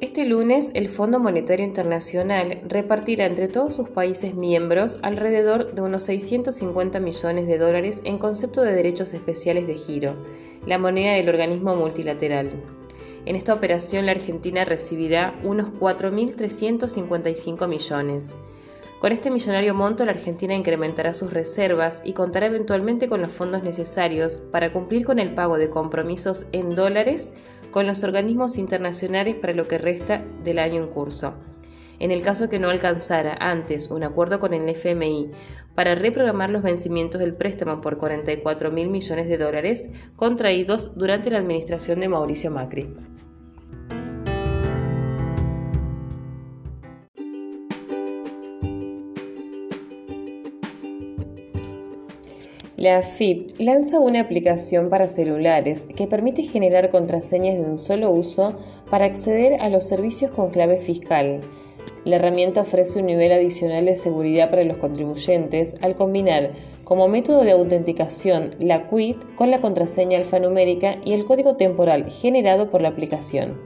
Este lunes, el Fondo Monetario Internacional repartirá entre todos sus países miembros alrededor de unos 650 millones de dólares en concepto de derechos especiales de giro, la moneda del organismo multilateral. En esta operación, la Argentina recibirá unos 4.355 millones. Con este millonario monto, la Argentina incrementará sus reservas y contará eventualmente con los fondos necesarios para cumplir con el pago de compromisos en dólares con los organismos internacionales para lo que resta del año en curso. En el caso que no alcanzara antes un acuerdo con el FMI para reprogramar los vencimientos del préstamo por 44 mil millones de dólares contraídos durante la administración de Mauricio Macri. La AFIP lanza una aplicación para celulares que permite generar contraseñas de un solo uso para acceder a los servicios con clave fiscal. La herramienta ofrece un nivel adicional de seguridad para los contribuyentes al combinar como método de autenticación la QUIT con la contraseña alfanumérica y el código temporal generado por la aplicación.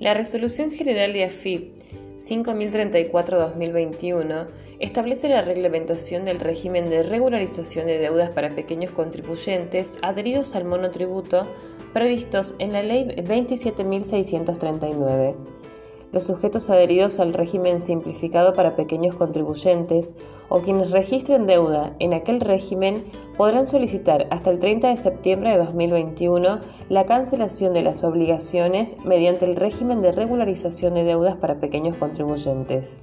La Resolución General de AFIP 5034-2021 establece la reglamentación del régimen de regularización de deudas para pequeños contribuyentes adheridos al monotributo previstos en la Ley 27.639. Los sujetos adheridos al régimen simplificado para pequeños contribuyentes o quienes registren deuda en aquel régimen podrán solicitar hasta el 30 de septiembre de 2021 la cancelación de las obligaciones mediante el régimen de regularización de deudas para pequeños contribuyentes.